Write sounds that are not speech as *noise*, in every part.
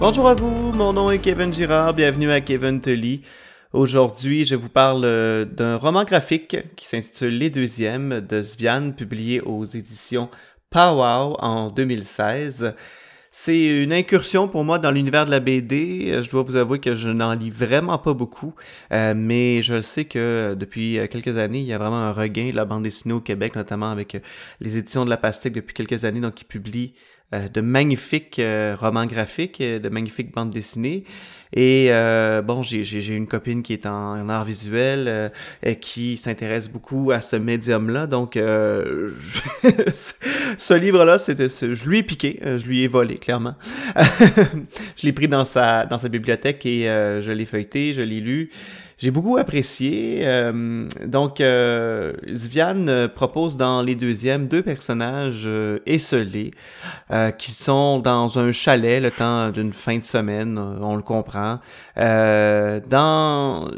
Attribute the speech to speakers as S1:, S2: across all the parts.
S1: Bonjour à vous, mon nom est Kevin Girard, bienvenue à Kevin Tully. Aujourd'hui, je vous parle euh, d'un roman graphique qui s'intitule Les Deuxièmes de Svian, publié aux éditions Powwow en 2016. C'est une incursion pour moi dans l'univers de la BD. Euh, je dois vous avouer que je n'en lis vraiment pas beaucoup, euh, mais je sais que depuis quelques années, il y a vraiment un regain de la bande dessinée au Québec, notamment avec les éditions de la Pastèque depuis quelques années, donc qui publient de magnifiques romans graphiques, de magnifiques bandes dessinées. Et euh, bon, j'ai une copine qui est en, art visuel euh, et qui s'intéresse beaucoup à ce médium-là. Donc, euh, *laughs* ce livre-là, je lui ai piqué, je lui ai volé, clairement. *laughs* je l'ai pris dans sa, dans sa bibliothèque et je l'ai feuilleté, je l'ai lu j'ai beaucoup apprécié. Euh, donc, euh, Svian euh, propose dans les deuxièmes deux personnages esselés qui sont dans un chalet le temps d'une fin de semaine, on le comprend. dans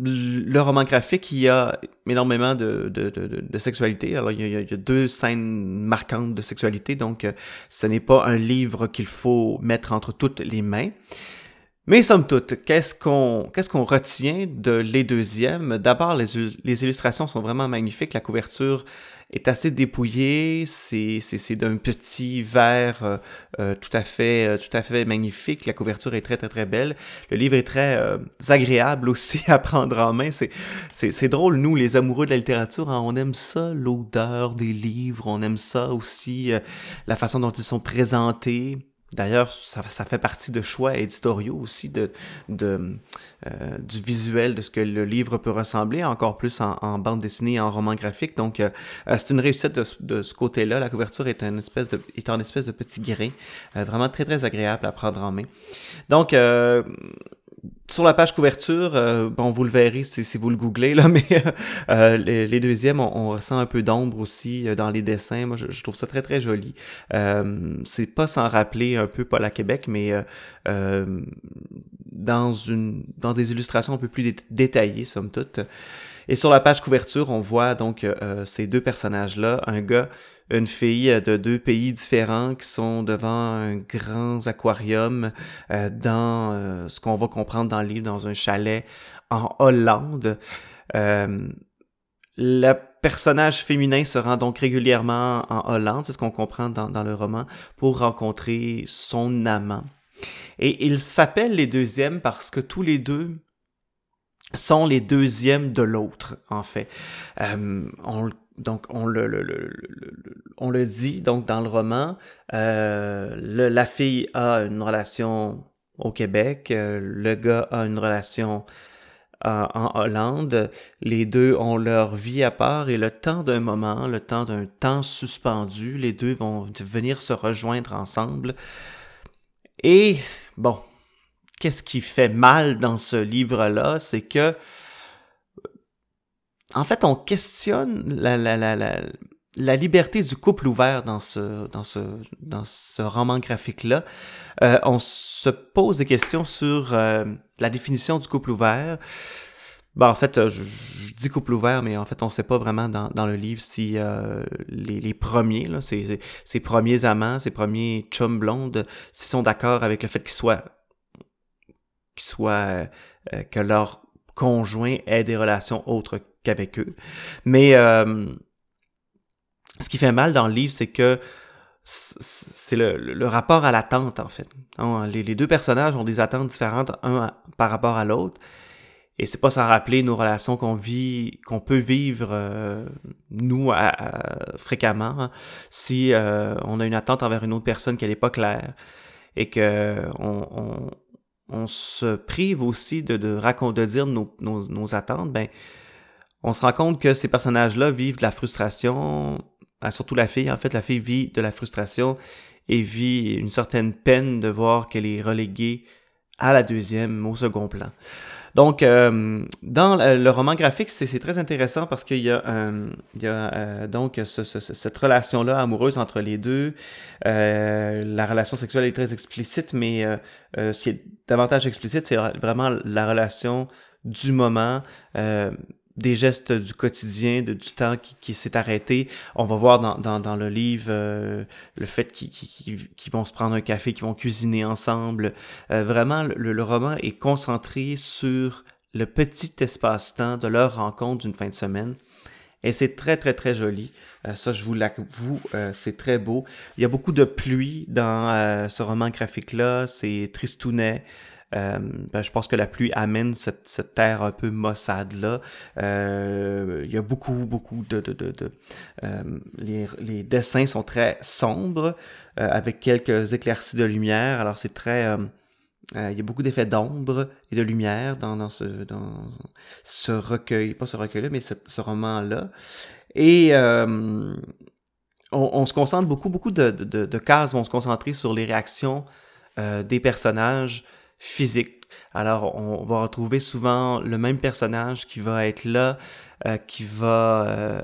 S1: le roman graphique, il y a énormément de, de, de, sexualité. Alors, il y, a, il y, a, deux scènes marquantes de sexualité, donc ce n'est pas un livre qu'il faut mettre entre toutes les mains. Mais somme toute, qu'est-ce qu'on qu'est-ce qu'on retient de les deuxièmes? D'abord, les, les, illustrations sont vraiment magnifiques. La couverture est assez dépouillée. C'est d'un petit vert euh, euh, tout à fait euh, tout à fait magnifique. La couverture est très très très belle. Le livre est très agréable aussi *laughs* à prendre en main. C'est drôle. Nous, les amoureux de la littérature, hein, on aime ça, l'odeur des livres. On aime ça aussi, la façon dont ils sont présentés. D'ailleurs, ça, fait partie de choix éditoriaux aussi de, euh, du visuel de ce que le livre peut ressembler, encore plus en, bande dessinée et en roman graphique. Donc, euh, euh, c'est une réussite de, de ce côté-là. La couverture est, une espèce de, est en espèce de petit grain, vraiment très très agréable à prendre en main. Donc, sur la page couverture, euh, bon, vous le verrez si, vous le googlez, là, *laughs* mais euh, les, deuxièmes, on, ressent un peu d'ombre aussi euh, dans les dessins. Moi, je, trouve ça très, très joli. c'est pas sans rappeler un peu Paul à Québec, mais dans, une, dans des illustrations un peu plus détaillées, somme toute. Et sur la page couverture, on voit donc ces deux personnages-là, un gars une fille euh, de deux pays différents qui sont devant un grand aquarium euh, dans euh, ce qu'on va comprendre dans le livre, dans un chalet en Hollande. le personnage féminin se rend donc régulièrement en Hollande, c'est ce qu'on comprend dans, dans, le roman, pour rencontrer son amant. Et ils s'appellent les deuxièmes parce que tous les deux sont les deuxièmes de l'autre, en fait. donc on le, on le dit donc dans le roman, euh, la fille a une relation au Québec, euh, le gars a une relation en Hollande. Les deux ont leur vie à part et le temps d'un moment, le temps d'un temps suspendu, les deux vont venir se rejoindre ensemble. Et bon, qu'est-ce qui fait mal dans ce livre-là, c'est que en fait, on questionne la, liberté du couple ouvert dans ce, roman graphique-là. Euh, on se pose des questions sur euh, la définition du couple ouvert. Ben, en fait, je, dis couple ouvert, mais en fait, on ne sait pas vraiment dans, le livre si euh, les, premiers, ces, premiers amants, ces premiers chums blondes, s'ils sont d'accord avec le fait qu'ils soient, qu'ils soient que leur conjoint ait des relations autres qu'avec eux. Mais euh, ce qui fait mal dans le livre, c'est que c'est le, rapport à l'attente, en fait. Les, deux personnages ont des attentes différentes, un par rapport à l'autre. Et c'est pas sans rappeler nos relations qu'on vit, qu'on peut vivre euh, nous fréquemment, hein, si euh, on a une attente envers une autre personne qui n'est pas claire et que on, on, se prive aussi de, de, de dire nos, nos, attentes, ben on se rend compte que ces personnages-là vivent de la frustration, ah, surtout la fille, en fait, la fille vit de la frustration et vit une certaine peine de voir qu'elle est reléguée à la deuxième, au second plan. Donc, euh, dans le roman graphique, c'est très intéressant parce qu'il y a, il y a euh, donc cette relation-là amoureuse entre les deux. Euh, la relation sexuelle est très explicite, mais ce qui est davantage explicite, c'est vraiment la relation du moment des gestes du quotidien, de, du temps qui, qui s'est arrêté. On va voir dans, dans, dans le livre euh, le fait qu'ils vont se prendre un café, qu'ils vont cuisiner ensemble. Euh, vraiment, le, roman est concentré sur le petit espace-temps de leur rencontre d'une fin de semaine. Et c'est très, très, très joli. Euh, ça, je vous l'avoue, c'est très beau. Il y a beaucoup de pluie dans ce roman graphique-là. C'est tristounet. Euh, ben, je pense que la pluie amène cette, terre un peu maussade-là. Euh, il y a beaucoup, beaucoup de... de, de, euh, les, les, dessins sont très sombres, avec quelques éclaircies de lumière. Alors c'est très... il y a beaucoup d'effets d'ombre et de lumière dans, dans, ce, dans ce recueil, pas ce recueil-là, mais ce, roman-là. Et on, on, se concentre beaucoup, beaucoup de, de, de, cases vont se concentrer sur les réactions des personnages physique. Alors, on va retrouver souvent le même personnage qui va être là, euh, qui va euh,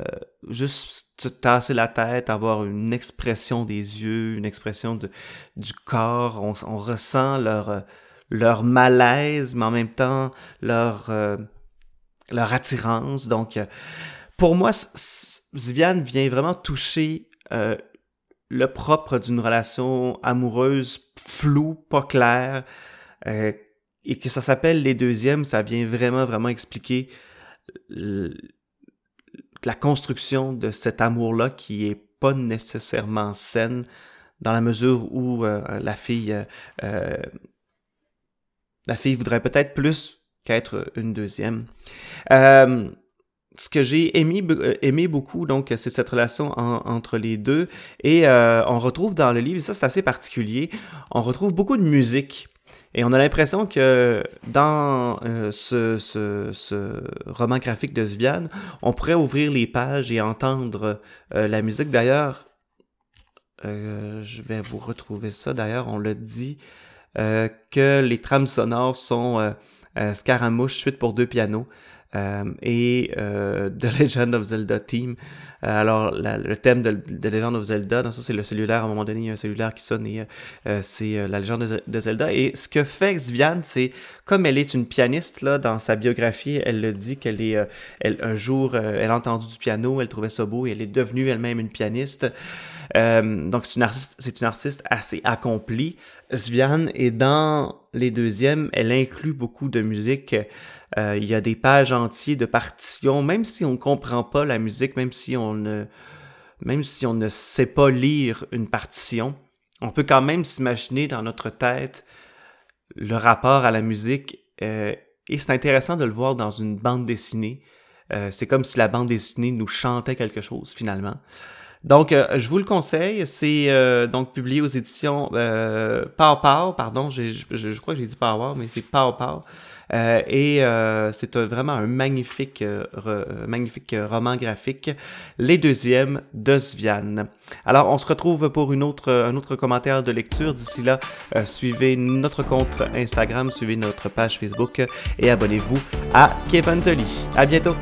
S1: juste se tasser la tête, avoir une expression des yeux, une expression de, du corps. On, ressent leur, leur malaise, mais en même temps leur, euh, leur attirance. Donc, euh, pour moi, Viviane vient vraiment toucher euh, le propre d'une relation amoureuse floue, pas claire, euh, et que ça s'appelle les deuxièmes, ça vient vraiment, vraiment expliquer la construction de cet amour-là qui est pas nécessairement saine dans la mesure où euh, la fille euh, la fille voudrait peut-être plus qu'être une deuxième. Ce que j'ai aimé, aimé beaucoup, donc, c'est cette relation en, entre les deux. Et on retrouve dans le livre, et ça c'est assez particulier, on retrouve beaucoup de musique. Et on a l'impression que dans euh, ce, roman graphique de Sviane, on pourrait ouvrir les pages et entendre euh, la musique. D'ailleurs, euh, je vais vous retrouver ça. D'ailleurs, on le dit que les trames sonores sont Scaramouche, suite pour deux pianos. Euh, et euh, The Legend of Zelda Team. Euh, alors, le thème de, de, Legend of Zelda, dans ça, c'est le cellulaire. À un moment donné, il y a un cellulaire qui sonne et c'est la légende de, Zelda. Et ce que fait Xviane, c'est, comme elle est une pianiste, là, dans sa biographie, elle le dit qu'elle est, elle, un jour, elle a entendu du piano, elle trouvait ça beau et elle est devenue elle-même une pianiste. Donc, c'est une artiste, assez accomplie. Sviane et dans les deuxièmes, elle inclut beaucoup de musique euh, il y a des pages entières de partitions, même si on ne comprend pas la musique, même si on ne, même si on ne sait pas lire une partition, on peut quand même s'imaginer dans notre tête le rapport à la musique. Euh, et c'est intéressant de le voir dans une bande dessinée. Euh, c'est comme si la bande dessinée nous chantait quelque chose finalement. Donc, euh, je vous le conseille. C'est euh, donc publié aux éditions euh, pardon, je, crois que j'ai dit Power, mais c'est Pow Pow. Euh, et euh, c'est vraiment un magnifique, magnifique roman graphique, les deuxièmes de Sviane. Alors, on se retrouve pour une autre, un autre commentaire de lecture. D'ici là, suivez notre compte Instagram, suivez notre page Facebook et abonnez-vous à Kevin Tully. À bientôt!